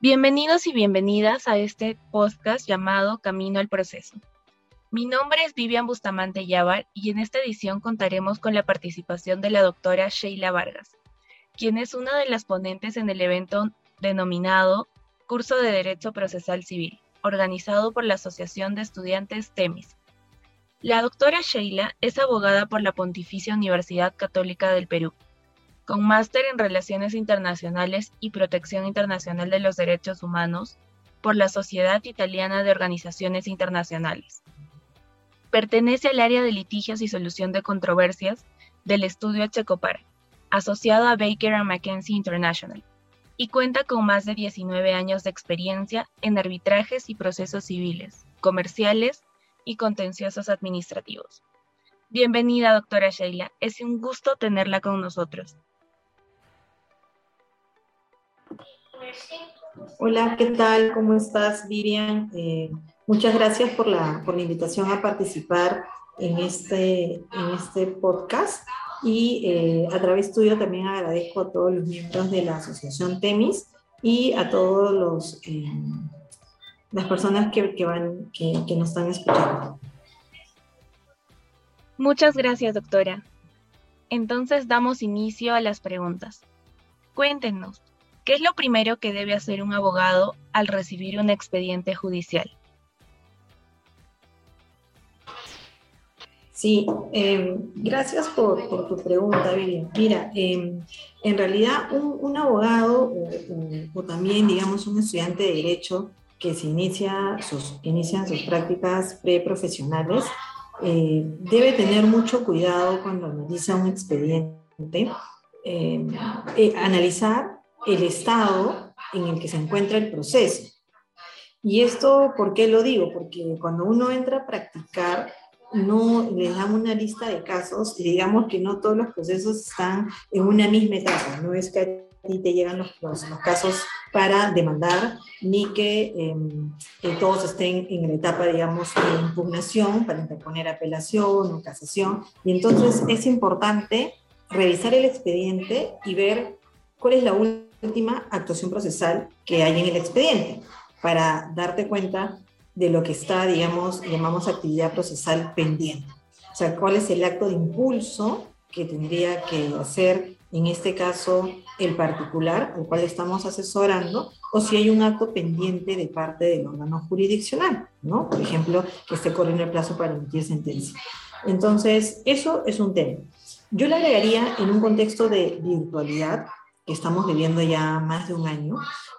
Bienvenidos y bienvenidas a este podcast llamado Camino al Proceso. Mi nombre es Vivian Bustamante Yavar y en esta edición contaremos con la participación de la doctora Sheila Vargas, quien es una de las ponentes en el evento denominado Curso de Derecho Procesal Civil, organizado por la Asociación de Estudiantes TEMIS. La doctora Sheila es abogada por la Pontificia Universidad Católica del Perú con máster en Relaciones Internacionales y Protección Internacional de los Derechos Humanos por la Sociedad Italiana de Organizaciones Internacionales. Pertenece al área de litigios y solución de controversias del estudio Checopar, asociado a Baker McKenzie International, y cuenta con más de 19 años de experiencia en arbitrajes y procesos civiles, comerciales y contenciosos administrativos. Bienvenida, doctora Sheila. Es un gusto tenerla con nosotros. Hola, ¿qué tal? ¿Cómo estás, Vivian? Eh, muchas gracias por la, invitación a participar en este, este podcast. Y eh, a través tuyo también agradezco a todos los miembros de la Asociación TEMIS y a todos eh, las personas que, van, que nos están escuchando. Muchas gracias, doctora. Entonces damos inicio a las preguntas. Cuéntenos, ¿Qué es lo primero que debe hacer un abogado al recibir un expediente judicial? Sí, em, gracias por, tu pregunta, Vivian. Mira, em, en realidad un, abogado o, también, digamos, un estudiante de derecho que se inicia sus, inician sus prácticas preprofesionales eh, debe tener mucho cuidado cuando analiza un expediente, em, eh, analizar el estado en el que se encuentra el proceso. Y esto, ¿por qué lo digo? Porque cuando uno entra a practicar, no le dan una lista de casos y digamos que no todos los procesos están en una misma etapa, no es que a ti te llegan los, los, casos para demandar, ni que, em, que, todos estén en la etapa, digamos, de impugnación para interponer apelación o casación. Y entonces es importante revisar el expediente y ver cuál es la última última actuación procesal que hay en el expediente para darte cuenta de lo que está, digamos, llamamos actividad procesal pendiente. O sea, cuál es el acto de impulso que tendría que hacer, en este caso, el particular al cual estamos asesorando, o si hay un acto pendiente de parte del órgano jurisdiccional, ¿no? Por ejemplo, que esté corriendo el plazo para emitir sentencia. Entonces, eso es un tema. Yo le agregaría en un contexto de virtualidad, que estamos viviendo ya más de un año,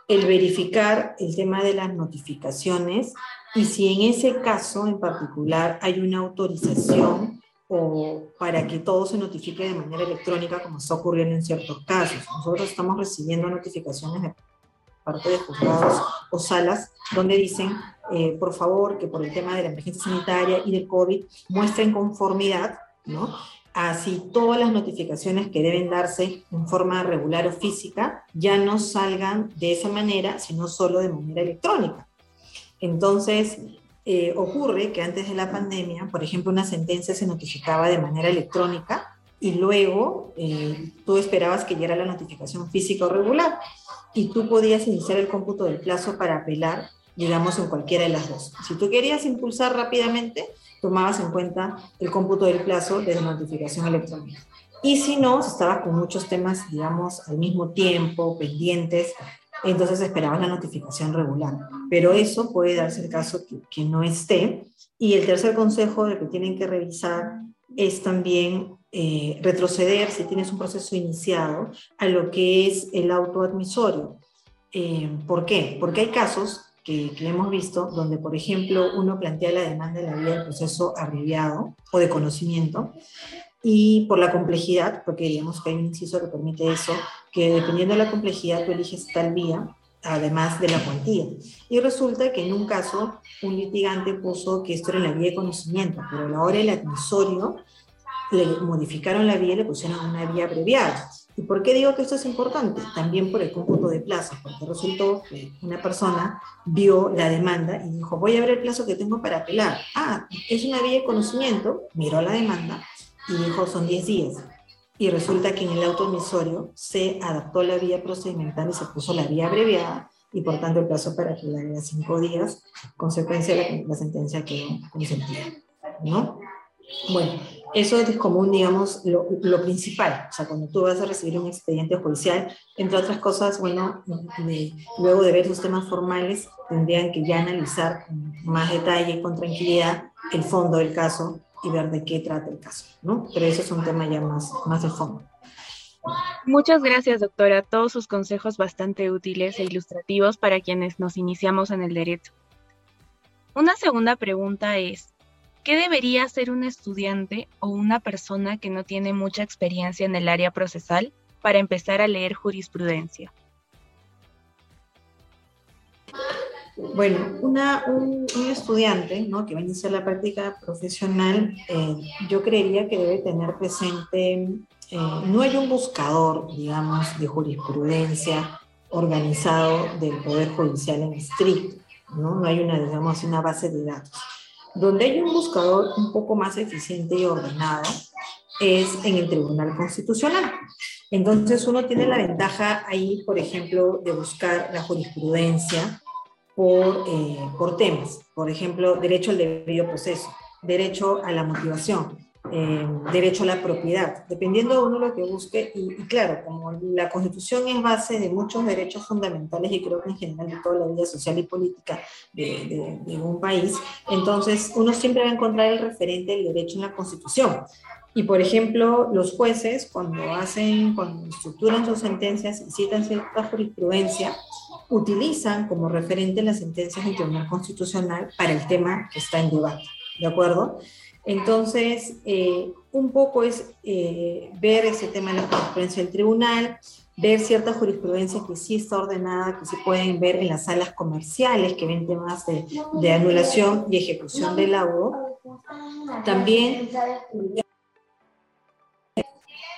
el verificar el tema de las notificaciones y si en ese caso en particular hay una autorización o para que todo se notifique de manera electrónica como está ocurriendo en ciertos casos. Nosotros estamos recibiendo notificaciones de parte de juzgados o salas donde dicen, eh, por favor, que por el tema de la emergencia sanitaria y del COVID muestren conformidad, ¿no? Así todas las notificaciones que deben darse en forma regular o física ya no salgan de esa manera, sino solo de manera electrónica. Entonces, eh, ocurre que antes de la pandemia, por ejemplo, una sentencia se notificaba de manera electrónica y luego eh, tú esperabas que llegara la notificación física o regular y tú podías iniciar el cómputo del plazo para apelar, digamos, en cualquiera de las dos. Si tú querías impulsar rápidamente, tomabas en cuenta el cómputo del plazo de notificación electrónica. Y si no, si estabas con muchos temas, digamos, al mismo tiempo, pendientes, entonces esperabas la notificación regular. Pero eso puede darse el caso que, no esté. Y el tercer consejo de que tienen que revisar es también eh, retroceder, si tienes un proceso iniciado, a lo que es el autoadmisorio. Eh, ¿Por qué? Porque hay casos que, hemos visto, donde, por ejemplo, uno plantea la demanda en la vía del proceso abreviado o de conocimiento, y por la complejidad, porque digamos que hay un inciso que permite eso, que dependiendo de la complejidad tú eliges tal vía, además de la cuantía. Y resulta que en un caso un litigante puso que esto era la vía de conocimiento, pero a la hora del admisorio le modificaron la vía y le pusieron una vía abreviada. ¿Y por qué digo que esto es importante? También por el cómputo de plazos, porque resultó que una persona vio la demanda y dijo, voy a ver el plazo que tengo para apelar. Ah, es una vía de conocimiento, miró la demanda y dijo, son 10 días. Y resulta que en el auto emisorio se adaptó la vía procedimental y se puso la vía abreviada y por tanto el plazo para apelar era cinco días, consecuencia de la, sentencia que consentida, ¿no? Bueno, eso es como un, digamos, lo, principal. O sea, cuando tú vas a recibir un expediente judicial, entre otras cosas, bueno, luego de ver sus temas formales, tendrían que ya analizar con más detalle con tranquilidad el fondo del caso y ver de qué trata el caso, ¿no? Pero eso es un tema ya más, más de fondo. Muchas gracias, doctora. Todos sus consejos bastante útiles e ilustrativos para quienes nos iniciamos en el derecho. Una segunda pregunta es, ¿qué debería hacer un estudiante o una persona que no tiene mucha experiencia en el área procesal para empezar a leer jurisprudencia? Bueno, un, estudiante ¿no? que va a iniciar la práctica profesional, eh, yo creería que debe tener presente, eh, no hay un buscador, digamos, de jurisprudencia organizado del Poder Judicial en estricto, ¿no? no hay una, digamos, una base de datos. Donde hay un buscador un poco más eficiente y ordenado es en el Tribunal Constitucional. Entonces uno tiene la ventaja ahí, por ejemplo, de buscar la jurisprudencia por, eh, por temas. Por ejemplo, derecho al debido proceso, derecho a la motivación, eh, derecho a la propiedad, dependiendo de uno lo que busque. Y, claro, como la Constitución es base de muchos derechos fundamentales y creo que en general de toda la vida social y política de, de, un país, entonces uno siempre va a encontrar el referente del derecho en la Constitución. Y por ejemplo, los jueces, cuando hacen, cuando estructuran sus sentencias y citan cierta jurisprudencia, utilizan como referente las sentencias del Tribunal Constitucional para el tema que está en debate, ¿de acuerdo? Entonces, eh, un poco es eh, ver ese tema de la jurisprudencia del tribunal, ver cierta jurisprudencia que sí está ordenada, que se pueden ver en las salas comerciales, que ven temas de, de anulación y ejecución del laudo. También,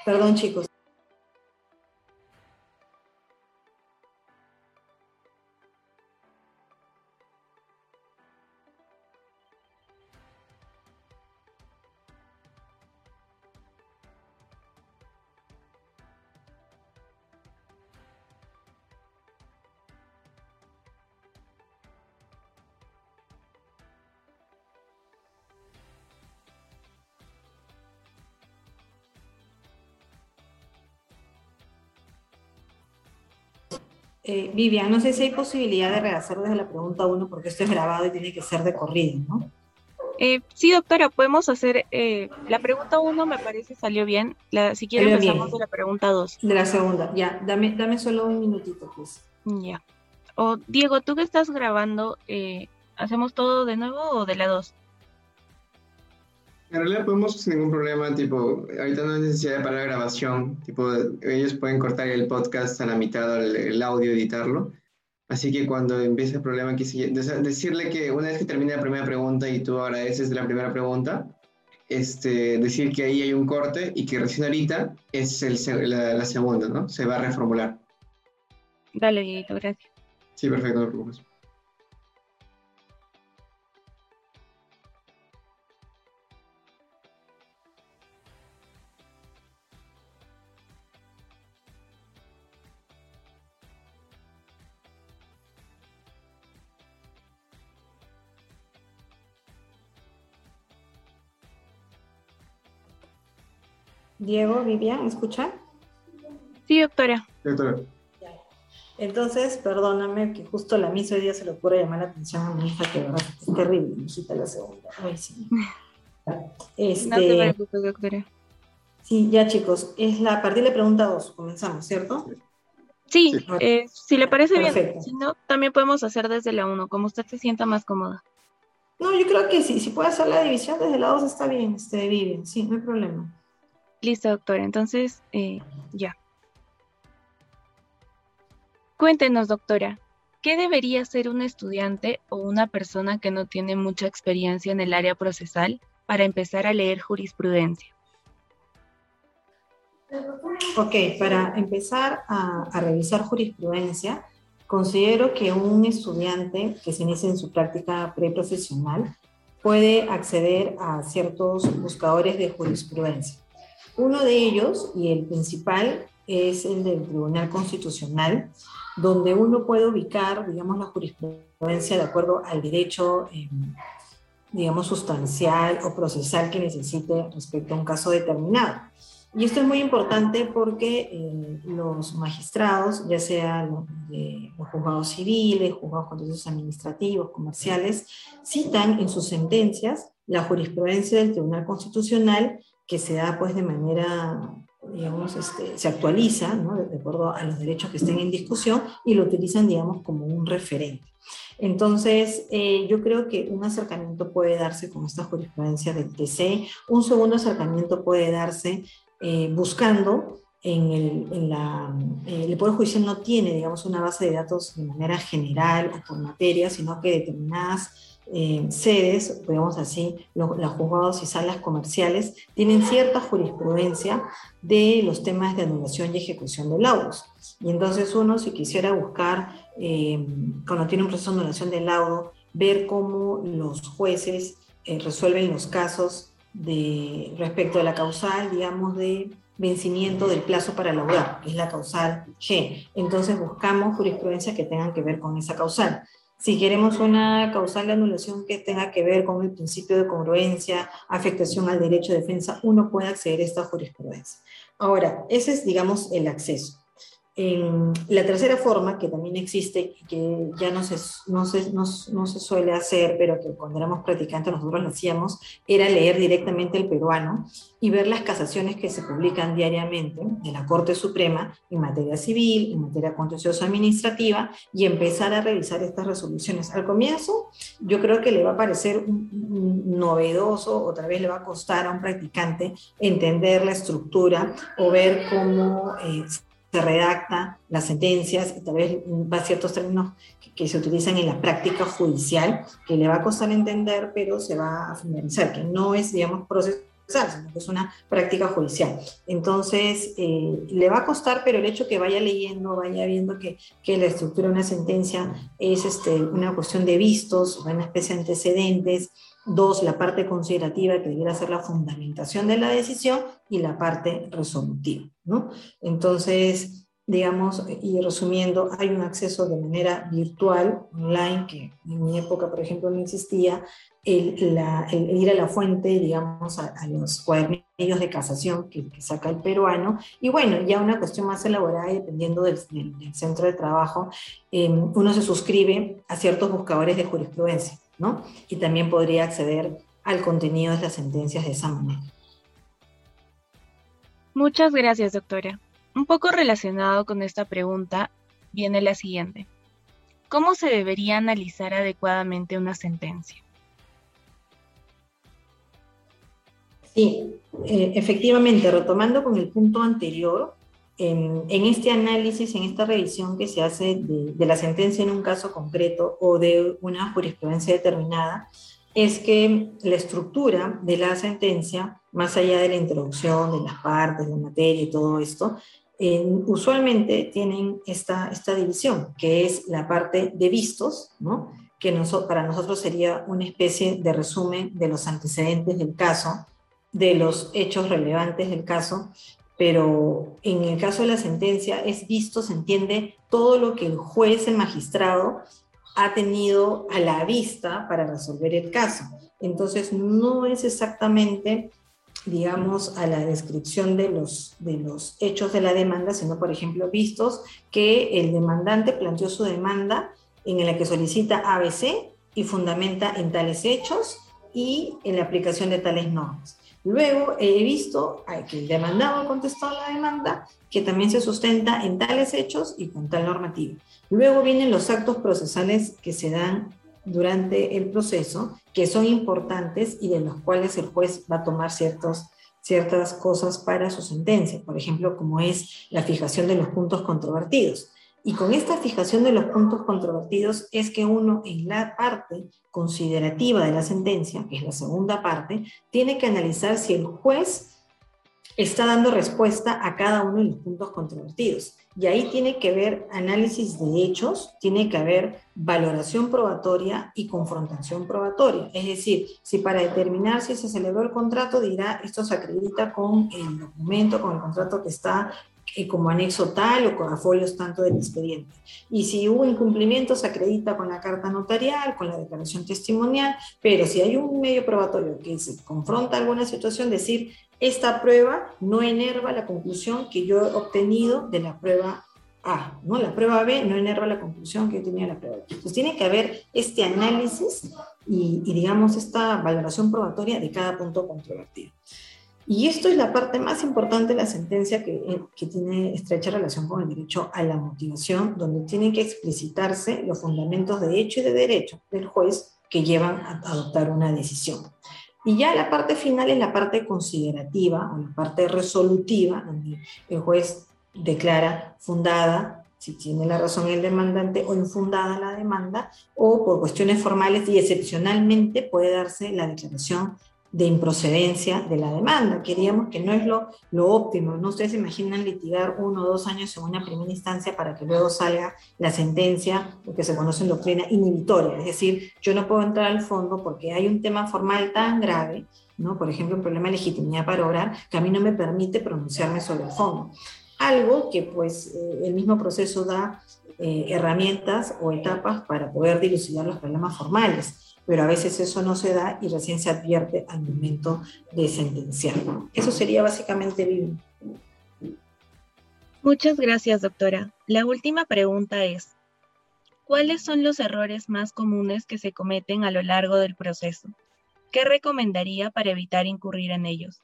perdón chicos, Eh, Vivian, no sé si hay posibilidad de rehacer desde la pregunta 1 porque esto es grabado y tiene que ser de corrido, ¿no? Eh, sí, doctora, podemos hacer eh, la pregunta 1 me parece salió bien. La, si quiere empezamos de la pregunta 2. De la segunda, ya, dame, dame solo un minutito, pues. Ya. O Diego, tú que estás grabando, eh, ¿hacemos todo de nuevo o de la 2? En realidad podemos sin ningún problema, tipo, ahorita no hay necesidad de parar grabación, tipo, ellos pueden cortar el podcast a la mitad, el, el audio, editarlo. Así que cuando empiece el problema, decirle que una vez que termine la primera pregunta y tú agradeces de la primera pregunta, este, decir que ahí hay un corte y que recién ahorita es el, la, la, segunda, ¿no? Se va a reformular. Dale, Dieguito, gracias. Sí, perfecto, no Diego, Vivian, ¿escuchan? Sí, doctora. Doctora. Entonces, perdóname que justo la misa hoy día se le ocurre llamar la atención a mi hija, que verdad es terrible, mi hijita la segunda. Ay, sí. Este, no te preocupes, doctora. Sí, ya chicos, es la, a partir de la pregunta 2, comenzamos, ¿cierto? Sí, eh, si le parece bien, si no, también podemos hacer desde la 1, como usted se sienta más cómoda. No, yo creo que sí, si puede hacer la división desde la 2 está bien, este, Vivian, sí, no hay problema. Listo, doctora. Entonces, eh, ya. Cuéntenos, doctora, ¿qué debería ser un estudiante o una persona que no tiene mucha experiencia en el área procesal para empezar a leer jurisprudencia? Ok, para empezar a, a revisar jurisprudencia, considero que un estudiante que se inicie en su práctica preprofesional puede acceder a ciertos buscadores de jurisprudencia. Uno de ellos, y el principal, es el del Tribunal Constitucional, donde uno puede ubicar, digamos, la jurisprudencia de acuerdo al derecho, eh, digamos, sustancial o procesal que necesite respecto a un caso determinado. Y esto es muy importante porque eh, los magistrados, ya sea los, los juzgados civiles, juzgados contenciosos administrativos, comerciales, citan en sus sentencias la jurisprudencia del Tribunal Constitucional que se da pues de manera, digamos, este, se actualiza, ¿no? de, acuerdo a los derechos que estén en discusión y lo utilizan, digamos, como un referente. Entonces, eh, yo creo que un acercamiento puede darse con esta jurisprudencia del TC, un segundo acercamiento puede darse eh, buscando en el, en la, eh, el Poder Judicial no tiene, digamos, una base de datos de manera general o por materia, sino que determinadas eh, sedes, digamos así, los, juzgados y salas comerciales tienen cierta jurisprudencia de los temas de anulación y ejecución de laudos. Y entonces uno, si quisiera buscar, eh, cuando tiene un proceso de anulación de laudo, ver cómo los jueces eh, resuelven los casos de, respecto a la causal, digamos, de vencimiento del plazo para laudar, que es la causal G. Entonces buscamos jurisprudencia que tengan que ver con esa causal. Si queremos una causal de anulación que tenga que ver con el principio de congruencia, afectación al derecho de defensa, uno puede acceder a esta jurisprudencia. Ahora, ese es, digamos, el acceso. La tercera forma, que también existe que ya no se, no, se, no, se suele hacer, pero que cuando éramos practicantes nosotros lo hacíamos, era leer directamente el peruano y ver las casaciones que se publican diariamente de la Corte Suprema en materia civil, en materia contenciosa administrativa y empezar a revisar estas resoluciones. Al comienzo, yo creo que le va a parecer novedoso, otra vez le va a costar a un practicante entender la estructura o ver cómo... Eh, se redacta las sentencias y tal vez va a ciertos términos que, se utilizan en la práctica judicial, que le va a costar entender, pero se va a finalizar, que no es, digamos, procesal, sino que es una práctica judicial. Entonces, eh, le va a costar, pero el hecho que vaya leyendo, vaya viendo que, que la estructura de una sentencia es este, una cuestión de vistos, una especie de antecedentes, Dos, la parte considerativa que debiera ser la fundamentación de la decisión y la parte resolutiva. ¿no? Entonces, digamos, y resumiendo, hay un acceso de manera virtual, online, que en mi época, por ejemplo, no existía, el, ir a la fuente, digamos, a, los cuadernillos de casación que, saca el peruano, y bueno, ya una cuestión más elaborada, dependiendo del, centro de trabajo, eh, uno se suscribe a ciertos buscadores de jurisprudencia. Y también podría acceder al contenido de las sentencias de esa manera. Muchas gracias, doctora. Un poco relacionado con esta pregunta viene la siguiente. ¿Cómo se debería analizar adecuadamente una sentencia? Sí, eh, efectivamente, retomando con el punto anterior, en, este análisis, en esta revisión que se hace de, la sentencia en un caso concreto o de una jurisprudencia determinada, es que la estructura de la sentencia, más allá de la introducción, de las partes, de la materia y todo esto, usualmente tienen esta, esta división, que es la parte de vistos, ¿no? que para nosotros sería una especie de resumen de los antecedentes del caso, de los hechos relevantes del caso, pero en el caso de la sentencia es visto, se entiende todo lo que el juez, el magistrado, ha tenido a la vista para resolver el caso. Entonces, no es exactamente, digamos, a la descripción de los, de los hechos de la demanda, sino, por ejemplo, vistos que el demandante planteó su demanda en la que solicita ABC y fundamenta en tales hechos y en la aplicación de tales normas. Luego he visto que el demandado contestó a la demanda que también se sustenta en tales hechos y con tal normativa. Luego vienen los actos procesales que se dan durante el proceso, que son importantes y de los cuales el juez va a tomar ciertos, ciertas cosas para su sentencia, por ejemplo, como es la fijación de los puntos controvertidos. Y con esta fijación de los puntos controvertidos es que uno en la parte considerativa de la sentencia, que es la segunda parte, tiene que analizar si el juez está dando respuesta a cada uno de los puntos controvertidos. Y ahí tiene que haber análisis de hechos, tiene que haber valoración probatoria y confrontación probatoria. Es decir, si para determinar si se celebró el contrato dirá esto se acredita con el documento, con el contrato que está como anexo tal o con folios tanto del expediente. Y si hubo incumplimiento, se acredita con la carta notarial, con la declaración testimonial, pero si hay un medio probatorio que se confronta alguna situación, decir, esta prueba no enerva la conclusión que yo he obtenido de la prueba a, ¿no? La prueba B no enerva la conclusión que yo tenía la prueba B. Entonces tiene que haber este análisis y, y, digamos, esta valoración probatoria de cada punto controvertido. Y esto es la parte más importante de la sentencia que, eh, que, tiene estrecha relación con el derecho a la motivación, donde tienen que explicitarse los fundamentos de hecho y de derecho del juez que llevan a adoptar una decisión. Y ya la parte final es la parte considerativa o la parte resolutiva, donde el juez declara fundada, si tiene la razón el demandante, o infundada la demanda, o por cuestiones formales y excepcionalmente puede darse la declaración de improcedencia de la demanda. Queríamos que no es lo, lo óptimo, ¿no? Ustedes se imaginan litigar uno o dos años en una primera instancia para que luego salga la sentencia, lo que se conoce en doctrina inhibitoria. Es decir, yo no puedo entrar al fondo porque hay un tema formal tan grave, ¿no? Por ejemplo, un problema de legitimidad para obrar, que a mí no me permite pronunciarme sobre el fondo. Algo que pues eh, el mismo proceso da eh, herramientas o etapas para poder dilucidar los problemas formales pero a veces eso no se da y recién se advierte al momento de sentenciar. Eso sería básicamente el... Muchas gracias, doctora. La última pregunta es, ¿cuáles son los errores más comunes que se cometen a lo largo del proceso? ¿Qué recomendaría para evitar incurrir en ellos?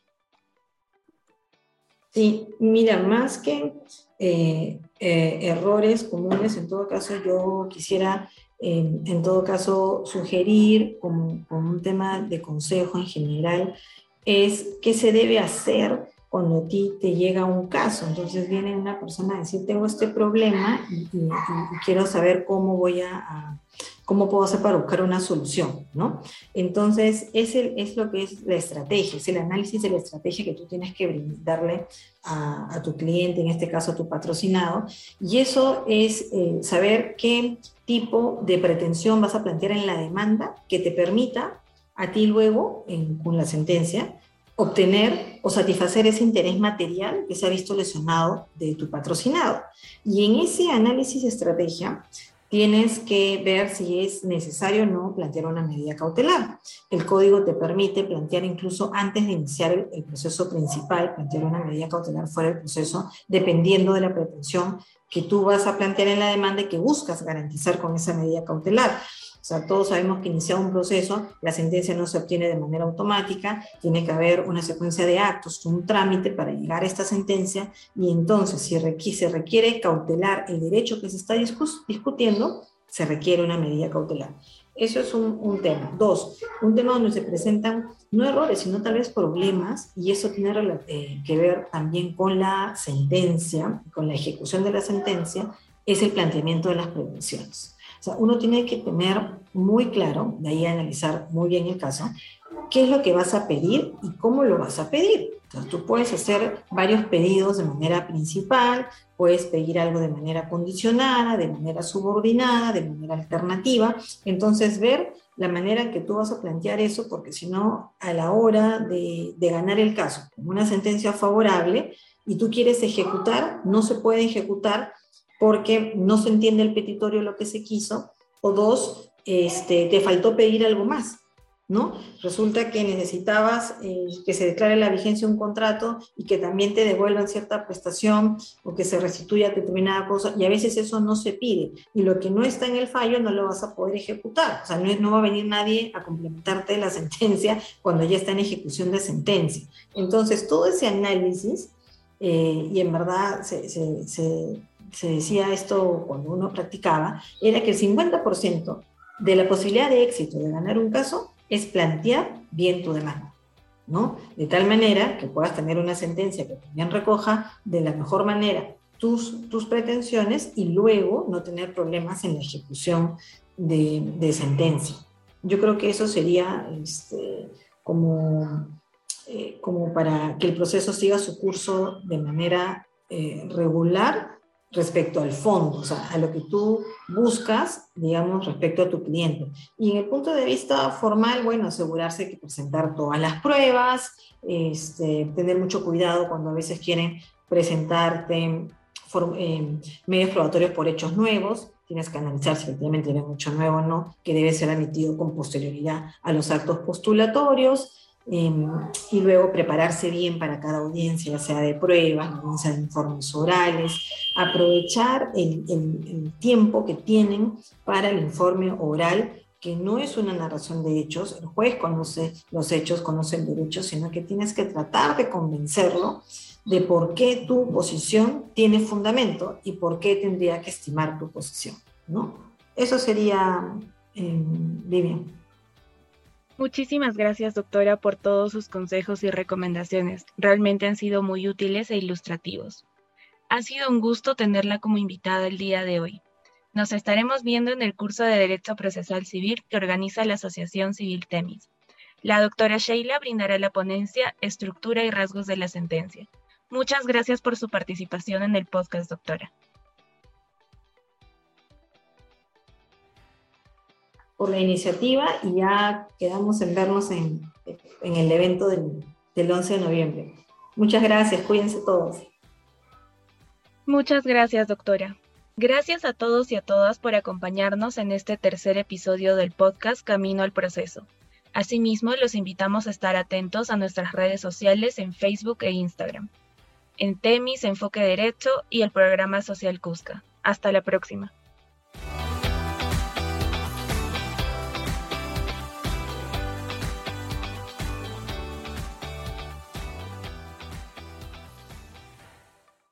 Sí, mira, más que eh, eh, errores comunes, en todo caso yo quisiera en todo caso, sugerir como, un tema de consejo en general es qué se debe hacer cuando a ti te llega un caso. Entonces viene una persona a decir, tengo este problema y, quiero saber cómo voy a, cómo puedo hacer para buscar una solución, ¿no? Entonces, ese es lo que es la estrategia, es el análisis de la estrategia que tú tienes que brindarle a, tu cliente, en este caso a tu patrocinado, y eso es eh, saber qué tipo de pretensión vas a plantear en la demanda que te permita a ti luego, con la sentencia, obtener o satisfacer ese interés material que se ha visto lesionado de tu patrocinado. Y en ese análisis de estrategia tienes que ver si es necesario o no plantear una medida cautelar. El código te permite plantear incluso antes de iniciar el, proceso principal, plantear una medida cautelar fuera del proceso, dependiendo de la pretensión que tú vas a plantear en la demanda y que buscas garantizar con esa medida cautelar. Sea, todos sabemos que iniciado un proceso, la sentencia no se obtiene de manera automática, tiene que haber una secuencia de actos, un trámite para llegar a esta sentencia y entonces si se requiere cautelar el derecho que se está discutiendo, se requiere una medida cautelar. Eso es un, tema. Dos, un tema donde se presentan no errores, sino tal vez problemas, y eso tiene eh, que ver también con la sentencia, con la ejecución de la sentencia, es el planteamiento de las prevenciones. O sea, uno tiene que tener muy claro, de ahí analizar muy bien el caso, qué es lo que vas a pedir y cómo lo vas a pedir. Entonces, tú puedes hacer varios pedidos de manera principal, puedes pedir algo de manera condicionada, de manera subordinada, de manera alternativa. Entonces, ver la manera en que tú vas a plantear eso, porque si no, a la hora de, de ganar el caso, con una sentencia favorable, y tú quieres ejecutar, no se puede ejecutar porque no se entiende el petitorio lo que se quiso, o dos, este, te faltó pedir algo más. ¿no? Resulta que necesitabas eh, que se declare la vigencia de un contrato y que también te devuelvan cierta prestación o que se restituya determinada cosa, y a veces eso no se pide, y lo que no está en el fallo no lo vas a poder ejecutar, o sea, no, no va a venir nadie a complementarte la sentencia cuando ya está en ejecución de sentencia. Entonces, todo ese análisis, eh, y en verdad se, se, se, se decía esto cuando uno practicaba, era que el 50% de la posibilidad de éxito de ganar un caso es plantear bien tu demanda, ¿no? De tal manera que puedas tener una sentencia que también recoja de la mejor manera tus, tus pretensiones y luego no tener problemas en la ejecución de, de sentencia. Yo creo que eso sería este, como, eh, como para que el proceso siga su curso de manera eh, regular respecto al fondo, o sea, a lo que tú buscas, digamos, respecto a tu cliente. Y en el punto de vista formal, bueno, asegurarse que presentar todas las pruebas, este, tener mucho cuidado cuando a veces quieren presentarte eh, medios probatorios por hechos nuevos, tienes que analizar si efectivamente hay mucho nuevo o no, que debe ser admitido con posterioridad a los actos postulatorios, em, y luego prepararse bien para cada audiencia, ya sea de pruebas, audiencia de informes orales, aprovechar el, tiempo que tienen para el informe oral, que no es una narración de hechos, el juez conoce los hechos, conoce el derecho, sino que tienes que tratar de convencerlo de por qué tu posición tiene fundamento y por qué tendría que estimar tu posición, ¿no? Eso sería, eh, Vivian. Muchísimas gracias, doctora, por todos sus consejos y recomendaciones. Realmente han sido muy útiles e ilustrativos. Ha sido un gusto tenerla como invitada el día de hoy. Nos estaremos viendo en el curso de Derecho Procesal Civil que organiza la Asociación Civil Temis. La doctora Sheila brindará la ponencia Estructura y rasgos de la sentencia. Muchas gracias por su participación en el podcast, doctora. Por la iniciativa y ya quedamos en vernos en, el evento del, del 11 de noviembre. Muchas gracias, cuídense todos. Muchas gracias, doctora. Gracias a todos y a todas por acompañarnos en este tercer episodio del podcast Camino al Proceso. Asimismo, los invitamos a estar atentos a nuestras redes sociales en Facebook e Instagram en Temis, Enfoque Derecho y el programa Social Cusca. Hasta la próxima.